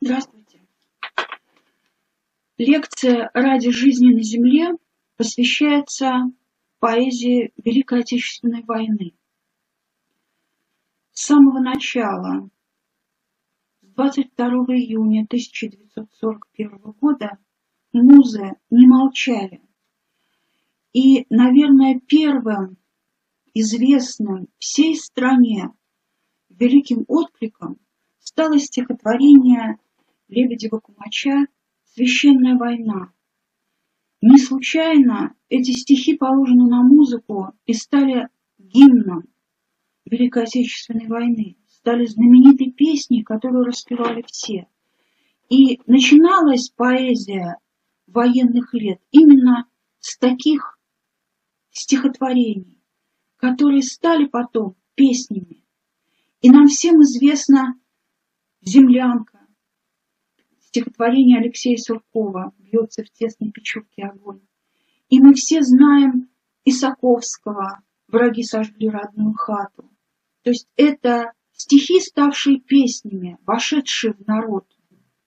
Здравствуйте. Лекция «Ради жизни на Земле» посвящается поэзии Великой Отечественной войны. С самого начала, с 22 июня 1941 года, музы не молчали. И, наверное, первым известным всей стране великим откликом стало стихотворение Лебедева Кумача «Священная война». Не случайно эти стихи положены на музыку и стали гимном Великой Отечественной войны, стали знаменитой песней, которую распевали все. И начиналась поэзия военных лет именно с таких стихотворений, которые стали потом песнями. И нам всем известна «Землянка», стихотворение Алексея Суркова «Бьется в тесной печурке огонь». И мы все знаем Исаковского «Враги сожгли родную хату». То есть это стихи, ставшие песнями, вошедшие в народ,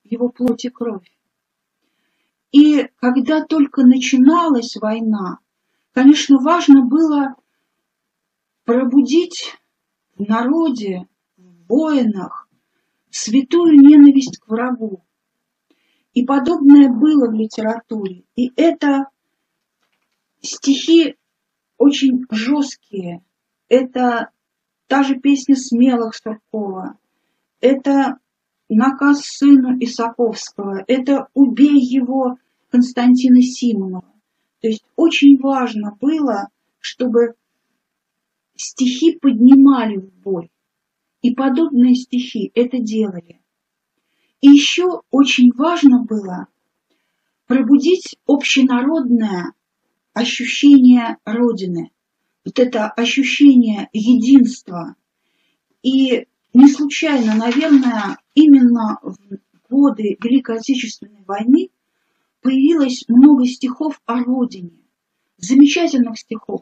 в его плоть и кровь. И когда только начиналась война, конечно, важно было пробудить в народе, в воинах святую ненависть к врагу. И подобное было в литературе. И это стихи очень жесткие. Это та же песня «Смелых» Суркова. Это наказ сыну Исаковского. Это «Убей его» Константина Симонова. То есть очень важно было, чтобы стихи поднимали в бой. И подобные стихи это делали. И еще очень важно было пробудить общенародное ощущение Родины, вот это ощущение единства. И не случайно, наверное, именно в годы Великой Отечественной войны появилось много стихов о Родине, замечательных стихов,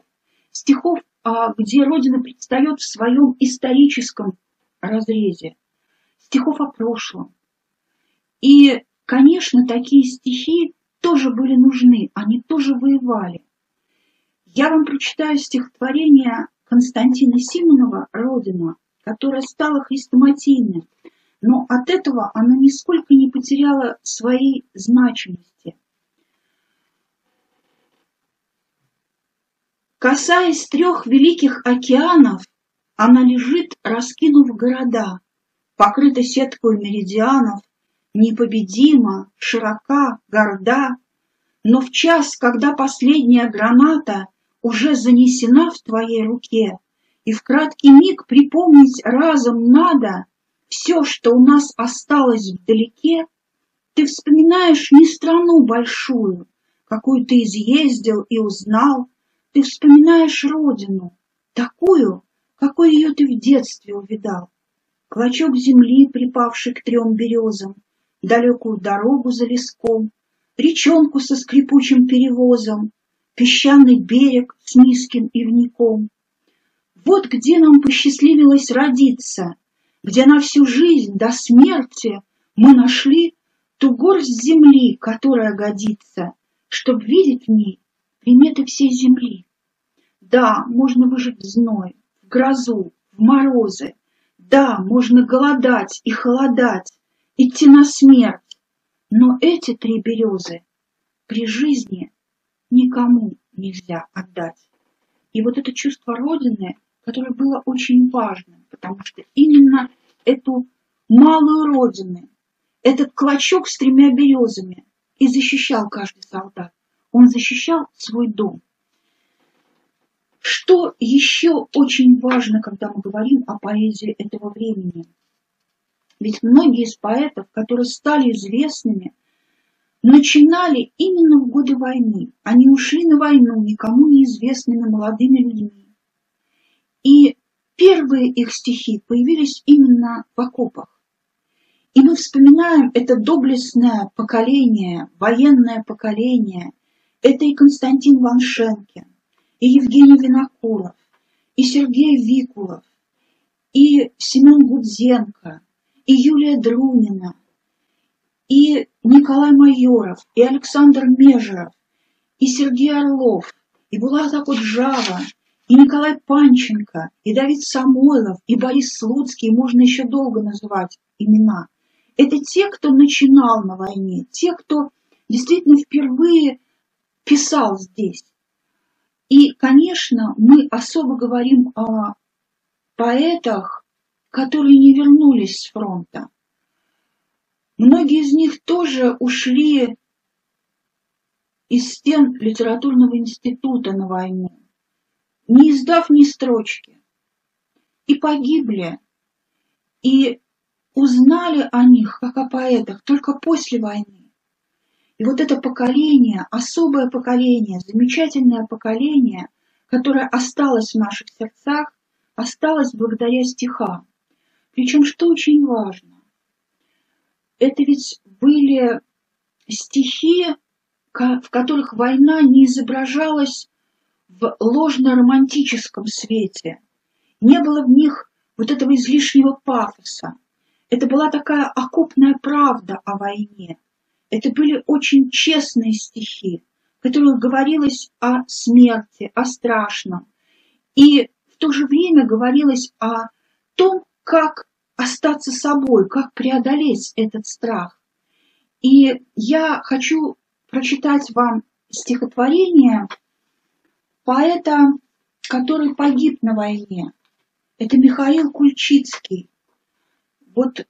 стихов, а, где Родина предстает в своем историческом разрезе, стихов о прошлом. И, конечно, такие стихи тоже были нужны, они тоже воевали. Я вам прочитаю стихотворение Константина Симонова «Родина», которое стало хрестоматийным, но от этого оно нисколько не потеряло своей значимости. Касаясь трех великих океанов, она лежит, раскинув города, покрыта сеткой меридианов, непобедима, широка, горда. Но в час, когда последняя граната уже занесена в твоей руке, и в краткий миг припомнить разом надо все, что у нас осталось вдалеке, ты вспоминаешь не страну большую, какую ты изъездил и узнал, ты вспоминаешь родину, такую, какой ее ты в детстве увидал. Клочок земли, припавший к трем березам, далекую дорогу за леском, речонку со скрипучим перевозом, песчаный берег с низким ивником. Вот где нам посчастливилось родиться, где на всю жизнь до смерти мы нашли ту горсть земли, которая годится, чтоб видеть в ней приметы всей земли. Да, можно выжить в зной, в грозу, в морозы. Да, можно голодать и холодать, идти на смерть. Но эти три березы при жизни никому нельзя отдать. И вот это чувство Родины, которое было очень важным, потому что именно эту малую Родину, этот клочок с тремя березами и защищал каждый солдат. Он защищал свой дом. Что еще очень важно, когда мы говорим о поэзии этого времени? Ведь многие из поэтов, которые стали известными, начинали именно в годы войны. Они ушли на войну никому неизвестными молодыми людьми. И первые их стихи появились именно в окопах. И мы вспоминаем это доблестное поколение, военное поколение. Это и Константин Ваншенкин, и Евгений Винокуров, и Сергей Викулов, и Семен Гудзенко, и Юлия Друнина, и Николай Майоров, и Александр Межеров, и Сергей Орлов, и Булат Акуджава, и Николай Панченко, и Давид Самойлов, и Борис Слуцкий, можно еще долго называть имена. Это те, кто начинал на войне, те, кто действительно впервые писал здесь. И, конечно, мы особо говорим о поэтах, которые не вернулись с фронта. Многие из них тоже ушли из стен литературного института на войну, не издав ни строчки, и погибли, и узнали о них, как о поэтах, только после войны. И вот это поколение, особое поколение, замечательное поколение, которое осталось в наших сердцах, осталось благодаря стихам. Причем, что очень важно, это ведь были стихи, в которых война не изображалась в ложно-романтическом свете. Не было в них вот этого излишнего пафоса. Это была такая окупная правда о войне. Это были очень честные стихи, в которых говорилось о смерти, о страшном. И в то же время говорилось о том, как остаться собой, как преодолеть этот страх. И я хочу прочитать вам стихотворение поэта, который погиб на войне. Это Михаил Кульчицкий. Вот э,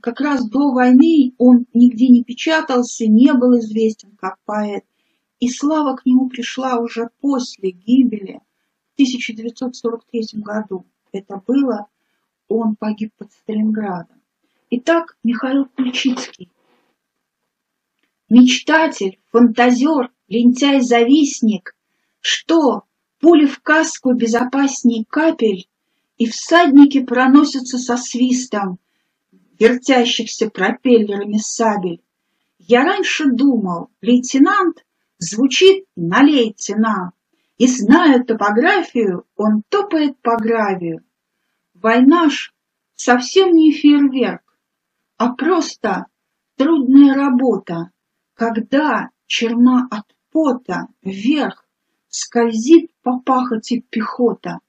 как раз до войны он нигде не печатался, не был известен как поэт. И слава к нему пришла уже после гибели в 1943 году. Это было он погиб под Сталинградом. Итак, Михаил Ключицкий. Мечтатель, фантазер, лентяй-завистник, что пули в каску безопасней капель, и всадники проносятся со свистом, вертящихся пропеллерами сабель. Я раньше думал, лейтенант звучит на лейтенант, и, зная топографию, он топает по гравию. Война ж совсем не фейерверк, а просто трудная работа, когда черна от пота вверх скользит по пахоте пехота.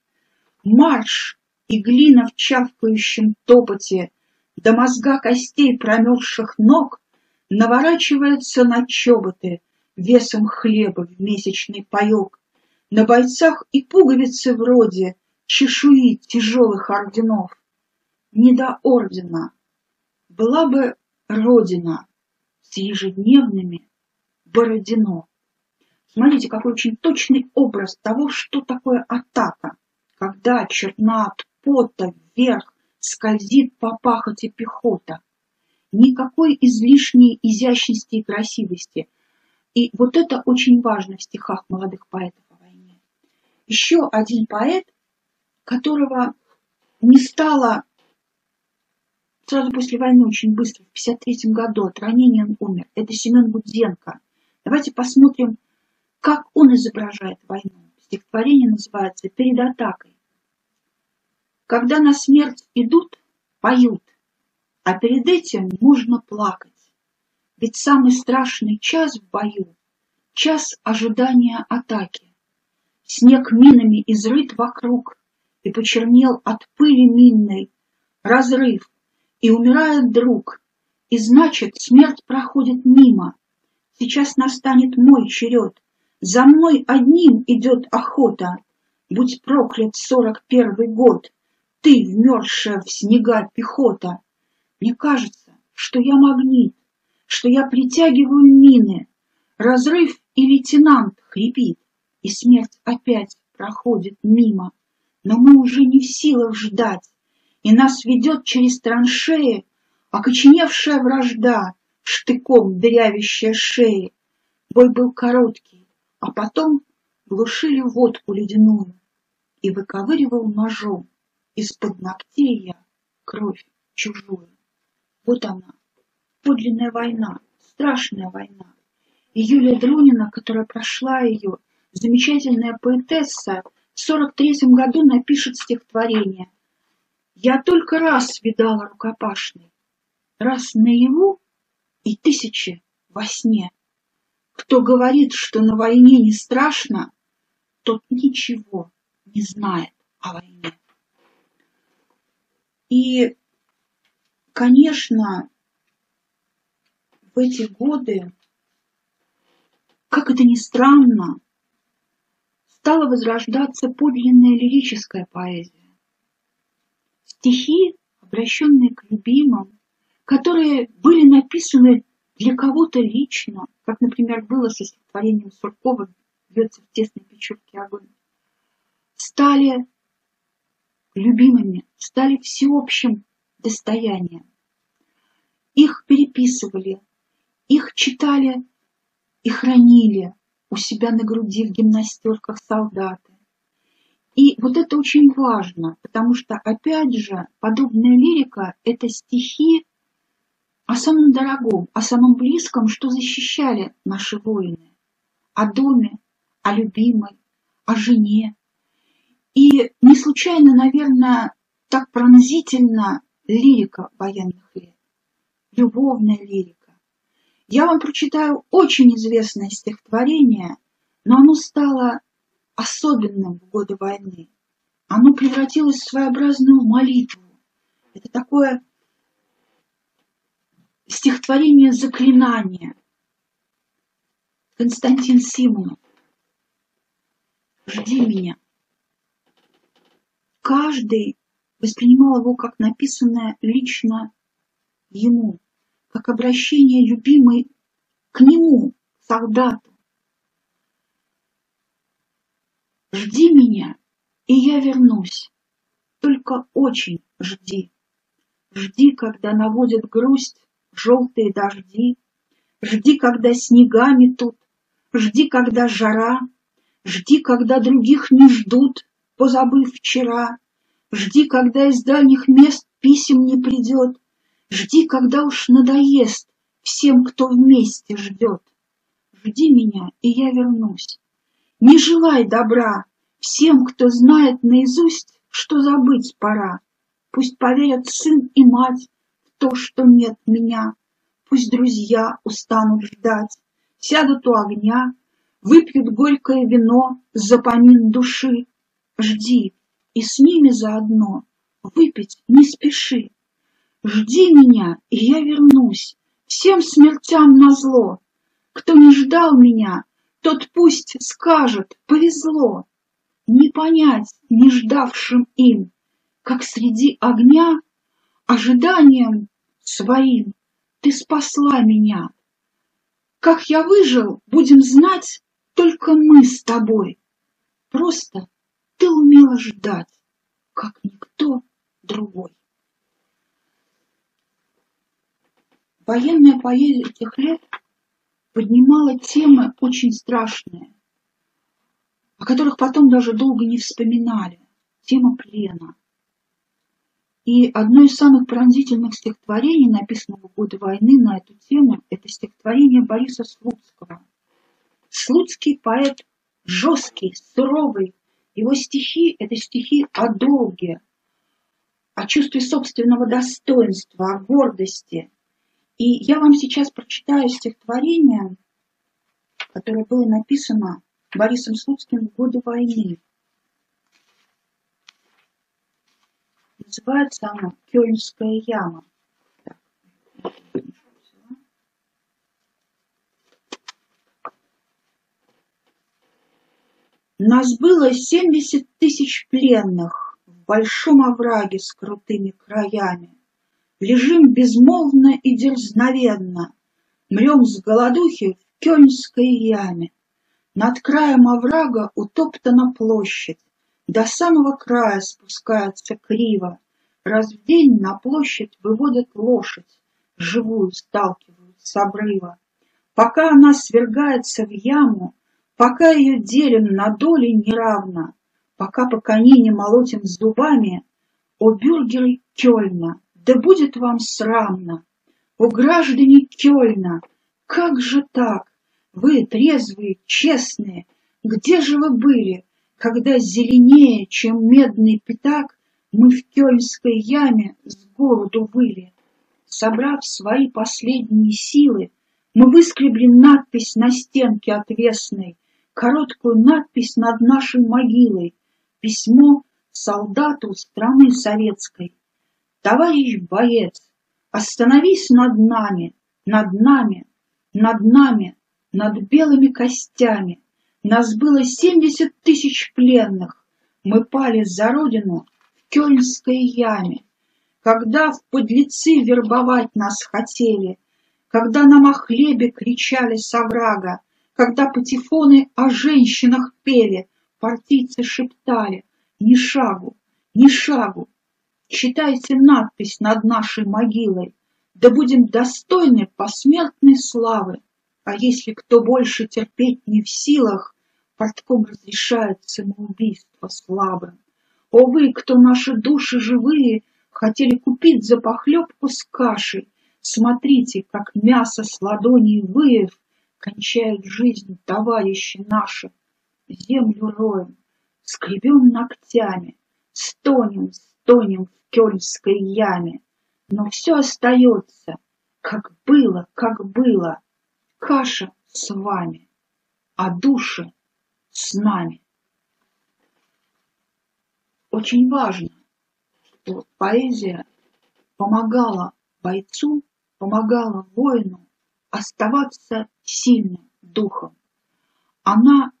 Марш и глина в чавкающем топоте до мозга костей промерзших ног наворачивается на чоботы весом хлеба в месячный паёк. На бойцах и пуговицы вроде чешуи тяжелых орденов. Не до ордена была бы родина с ежедневными Бородино. Смотрите, какой очень точный образ того, что такое атака, когда черна от пота вверх скользит по пахоте пехота. Никакой излишней изящности и красивости. И вот это очень важно в стихах молодых поэтов о войне. Еще один поэт, которого не стало сразу после войны очень быстро, в 53 году от ранения он умер. Это Семен Гудзенко. Давайте посмотрим, как он изображает войну. Стихотворение называется «Перед атакой». Когда на смерть идут, поют, а перед этим нужно плакать. Ведь самый страшный час в бою — час ожидания атаки. Снег минами изрыт вокруг, и почернел от пыли минной, разрыв, и умирает друг, и значит, смерть проходит мимо. Сейчас настанет мой черед, за мной одним идет охота. Будь проклят сорок первый год, ты, вмерзшая в снега пехота. Мне кажется, что я магнит, что я притягиваю мины. Разрыв и лейтенант хрипит, и смерть опять проходит мимо но мы уже не в силах ждать, и нас ведет через траншеи окоченевшая вражда, штыком дырявящая шеи. Бой был короткий, а потом глушили водку ледяную и выковыривал ножом из-под ногтей я кровь чужую. Вот она, подлинная война, страшная война. И Юлия Друнина, которая прошла ее, замечательная поэтесса, в сорок третьем году напишет стихотворение. Я только раз видала рукопашный, раз наяву, и тысячи во сне. Кто говорит, что на войне не страшно, тот ничего не знает о войне. И, конечно, в эти годы, как это ни странно, стала возрождаться подлинная лирическая поэзия. Стихи, обращенные к любимым, которые были написаны для кого-то лично, как, например, было со стихотворением Суркова «Бьется в тесной печурке огонь», стали любимыми, стали всеобщим достоянием. Их переписывали, их читали и хранили у себя на груди в гимнастерках солдаты. И вот это очень важно, потому что, опять же, подобная лирика – это стихи о самом дорогом, о самом близком, что защищали наши воины. О доме, о любимой, о жене. И не случайно, наверное, так пронзительно лирика военных лет, любовная лирика. Я вам прочитаю очень известное стихотворение, но оно стало особенным в годы войны. Оно превратилось в своеобразную молитву. Это такое стихотворение заклинания. Константин Симонов. Жди меня. Каждый воспринимал его как написанное лично ему как обращение любимой к нему, солдату. Жди меня, и я вернусь, только очень жди. Жди, когда наводят грусть желтые дожди, Жди, когда снегами тут, жди, когда жара, Жди, когда других не ждут, позабыв вчера, Жди, когда из дальних мест писем не придет, Жди, когда уж надоест всем, кто вместе ждет. Жди меня, и я вернусь. Не желай добра всем, кто знает наизусть, что забыть пора. Пусть поверят сын и мать в то, что нет меня. Пусть друзья устанут ждать, сядут у огня, выпьют горькое вино за помин души. Жди, и с ними заодно выпить не спеши. Жди меня, и я вернусь, всем смертям назло. Кто не ждал меня, тот пусть скажет, повезло. Не понять не ждавшим им, как среди огня ожиданием своим ты спасла меня. Как я выжил, будем знать только мы с тобой. Просто ты умела ждать, как никто другой. Военная поэзия тех лет поднимала темы очень страшные, о которых потом даже долго не вспоминали. Тема плена. И одно из самых пронзительных стихотворений, написанного в годы войны на эту тему, это стихотворение Бориса Слуцкого. Слуцкий поэт жесткий, суровый. Его стихи – это стихи о долге, о чувстве собственного достоинства, о гордости – и я вам сейчас прочитаю стихотворение, которое было написано Борисом Слуцким в годы войны. Называется оно «Кёльнская яма». Нас было семьдесят тысяч пленных в большом овраге с крутыми краями. Лежим безмолвно и дерзновенно, Мрем с голодухи в Кёльнской яме. Над краем оврага утоптана площадь, До самого края спускается криво. Раз в день на площадь выводят лошадь, Живую сталкивают с обрыва. Пока она свергается в яму, Пока ее делим на доли неравно, Пока по конине молотим зубами, О бюргеры Кёльна, да будет вам срамно! О, граждане Кёльна, как же так? Вы трезвые, честные, где же вы были, когда зеленее, чем медный пятак, мы в Кёльнской яме с городу выли? собрав свои последние силы, мы выскребли надпись на стенке отвесной, короткую надпись над нашей могилой, письмо солдату страны советской. Товарищ боец, остановись над нами, над нами, над нами, над белыми костями. Нас было семьдесят тысяч пленных, мы пали за родину в Кёльнской яме. Когда в подлецы вербовать нас хотели, когда нам о хлебе кричали с оврага, когда патефоны о женщинах пели, партийцы шептали «Ни шагу, ни шагу!» Читайте надпись над нашей могилой, да будем достойны посмертной славы. А если кто больше терпеть не в силах, портком разрешает самоубийство слабым. О вы, кто наши души живые хотели купить за похлебку с кашей, Смотрите, как мясо с ладоней выев Кончают жизнь товарищи наши. Землю роем, скребем ногтями, Стонем, стонем в кёльнской яме. Но все остается, как было, как было. Каша с вами, а души с нами. Очень важно, что поэзия помогала бойцу помогала воину оставаться сильным духом. Она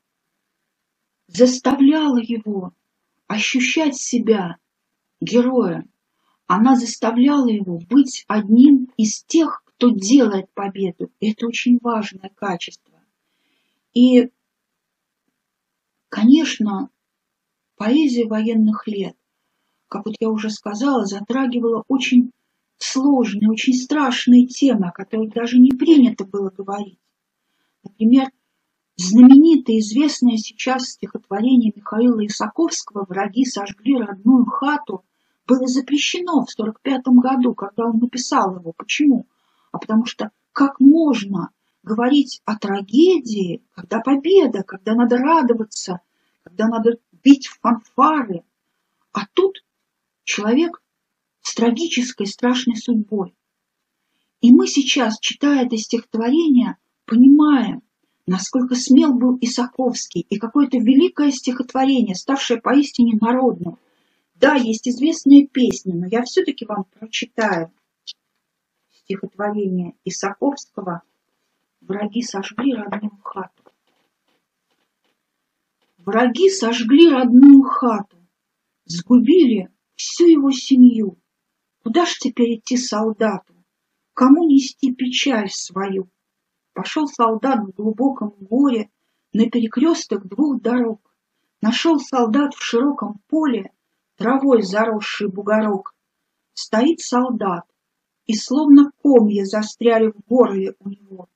заставляла его ощущать себя героем. Она заставляла его быть одним из тех, кто делает победу. Это очень важное качество. И, конечно, поэзия военных лет, как вот я уже сказала, затрагивала очень сложные, очень страшные темы, о которых даже не принято было говорить. Например, знаменитое, известное сейчас стихотворение Михаила Исаковского «Враги сожгли родную хату» было запрещено в 1945 году, когда он написал его. Почему? А потому что как можно говорить о трагедии, когда победа, когда надо радоваться, когда надо бить в фанфары, а тут человек с трагической страшной судьбой. И мы сейчас, читая это стихотворение, понимаем, насколько смел был Исаковский и какое-то великое стихотворение, ставшее поистине народным. Да, есть известные песни, но я все-таки вам прочитаю стихотворение Исаковского «Враги сожгли родную хату». Враги сожгли родную хату, сгубили всю его семью, Куда ж теперь идти солдату? Кому нести печаль свою? Пошел солдат в глубоком горе На перекресток двух дорог. Нашел солдат в широком поле Травой заросший бугорок. Стоит солдат, и словно комья застряли в горле у него.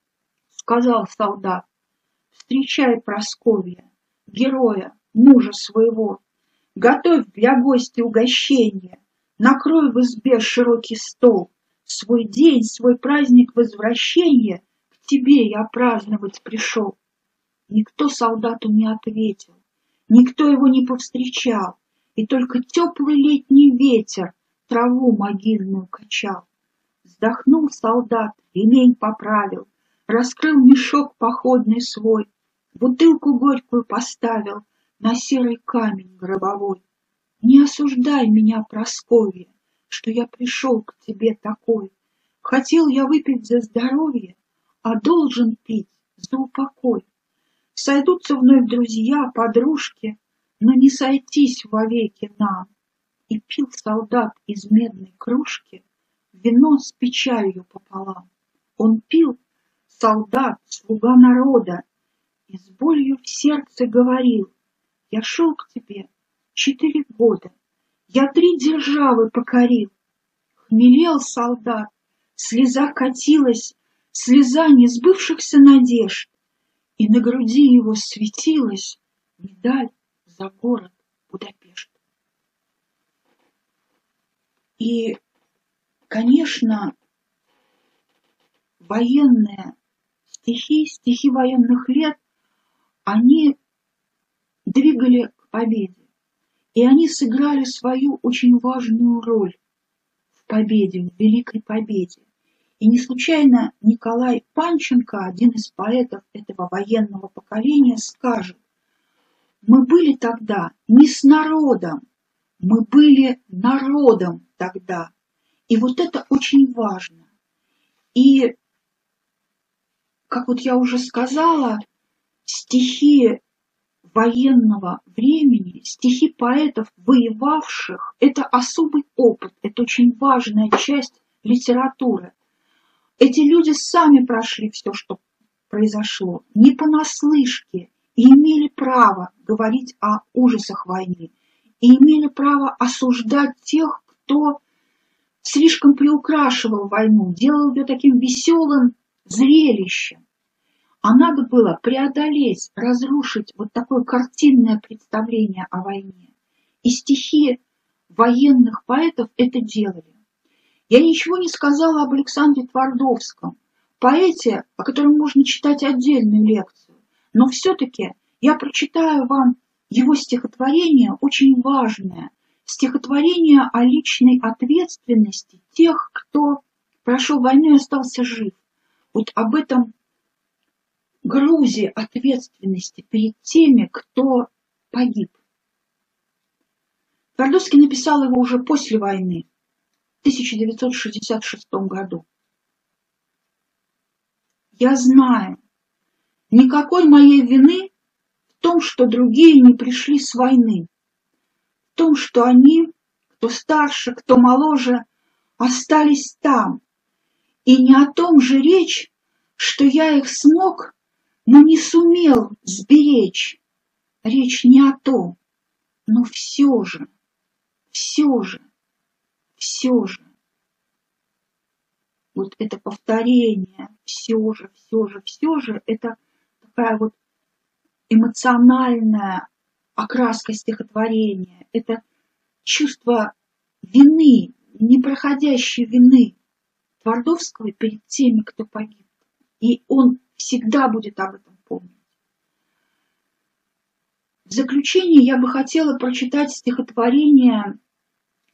Сказал солдат, встречай Просковья, героя, мужа своего, Готовь для гостя угощение, Накрой в избе широкий стол, Свой день, свой праздник возвращения К тебе я праздновать пришел. Никто солдату не ответил, Никто его не повстречал, И только теплый летний ветер Траву могильную качал. Вздохнул солдат, ремень поправил, Раскрыл мешок походный свой, Бутылку горькую поставил На серый камень гробовой. Не осуждай меня, Прасковья, Что я пришел к тебе такой. Хотел я выпить за здоровье, А должен пить за упокой. Сойдутся вновь друзья, подружки, Но не сойтись вовеки нам. И пил солдат из медной кружки Вино с печалью пополам. Он пил, солдат, слуга народа, И с болью в сердце говорил, Я шел к тебе, четыре года. Я три державы покорил. Хмелел солдат, слеза катилась, слеза несбывшихся надежд, И на груди его светилась медаль за город Будапешт. И, конечно, военные стихи, стихи военных лет, они двигали к победе. И они сыграли свою очень важную роль в победе, в великой победе. И не случайно Николай Панченко, один из поэтов этого военного поколения, скажет, мы были тогда не с народом, мы были народом тогда. И вот это очень важно. И, как вот я уже сказала, стихи военного времени, стихи поэтов, воевавших, это особый опыт, это очень важная часть литературы. Эти люди сами прошли все, что произошло, не понаслышке, и имели право говорить о ужасах войны, и имели право осуждать тех, кто слишком приукрашивал войну, делал ее таким веселым зрелищем. А надо было преодолеть, разрушить вот такое картинное представление о войне. И стихи военных поэтов это делали. Я ничего не сказала об Александре Твардовском, поэте, о котором можно читать отдельную лекцию. Но все-таки я прочитаю вам его стихотворение, очень важное, стихотворение о личной ответственности тех, кто прошел войну и остался жив. Вот об этом грузе ответственности перед теми, кто погиб. Твардовский написал его уже после войны, 1966 году. Я знаю, никакой моей вины в том, что другие не пришли с войны, в том, что они, кто старше, кто моложе, остались там, и не о том же речь, что я их смог, но не сумел сберечь. Речь не о том, но все же, все же все же. Вот это повторение, все же, все же, все же, это такая вот эмоциональная окраска стихотворения, это чувство вины, непроходящей вины Твардовского перед теми, кто погиб. И он всегда будет об этом помнить. В заключение я бы хотела прочитать стихотворение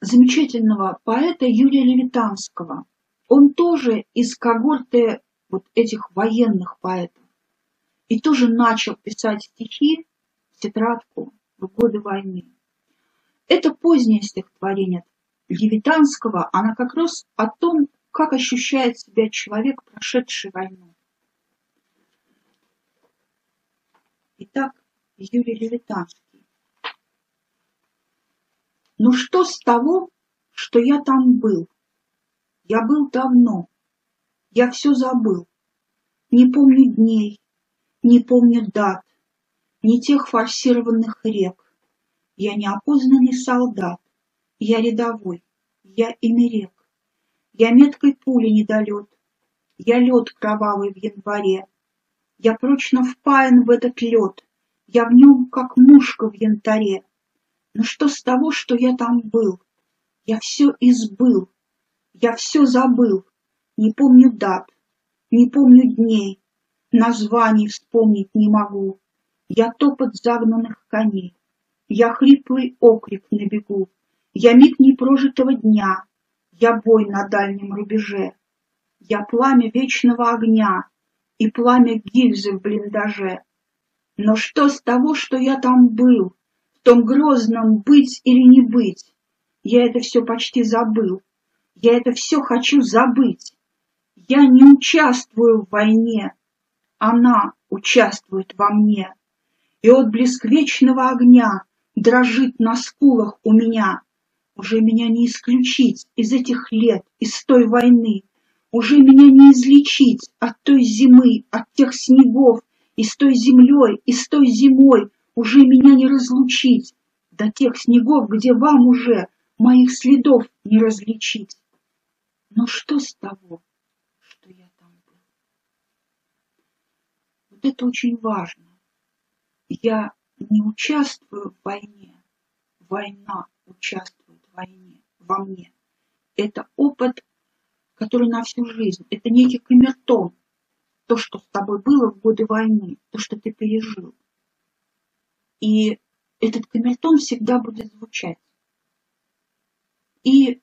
замечательного поэта Юрия Левитанского. Он тоже из когорты вот этих военных поэтов. И тоже начал писать стихи, тетрадку в годы войны. Это позднее стихотворение Левитанского, она как раз о том, как ощущает себя человек, прошедший войну. Итак, Юрий Левитанский. Ну что с того, что я там был? Я был давно, я все забыл. Не помню дней, не помню дат, ни тех форсированных рек. Я неопознанный солдат, я рядовой, я имерек. Я меткой пули недолет, я лед кровавый в январе. Я прочно впаян в этот лед, я в нем, как мушка в янтаре. Но что с того, что я там был? Я все избыл, я все забыл, не помню дат, не помню дней, названий вспомнить не могу. Я топот загнанных коней, я хриплый окрик на бегу, я миг непрожитого дня, я бой на дальнем рубеже, я пламя вечного огня и пламя гильзы в блиндаже. Но что с того, что я там был? том грозном быть или не быть. Я это все почти забыл. Я это все хочу забыть. Я не участвую в войне. Она участвует во мне. И отблеск вечного огня дрожит на скулах у меня. Уже меня не исключить из этих лет, из той войны. Уже меня не излечить от той зимы, от тех снегов, и с той землей, и с той зимой, уже меня не разлучить до тех снегов, где вам уже моих следов не различить. Но что с того, что я там был? Это очень важно. Я не участвую в войне, война участвует в войне, во мне. Это опыт, который на всю жизнь. Это некий камертон. То, что с тобой было в годы войны, то, что ты пережил. И этот камертон всегда будет звучать. И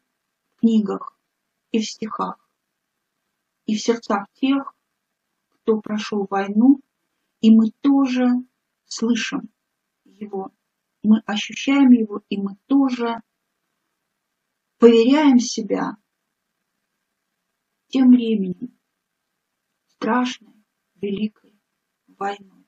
в книгах, и в стихах. и в сердцах тех, кто прошел войну, и мы тоже слышим его, мы ощущаем его, и мы тоже поверяем себя тем временем страшной, великой войной.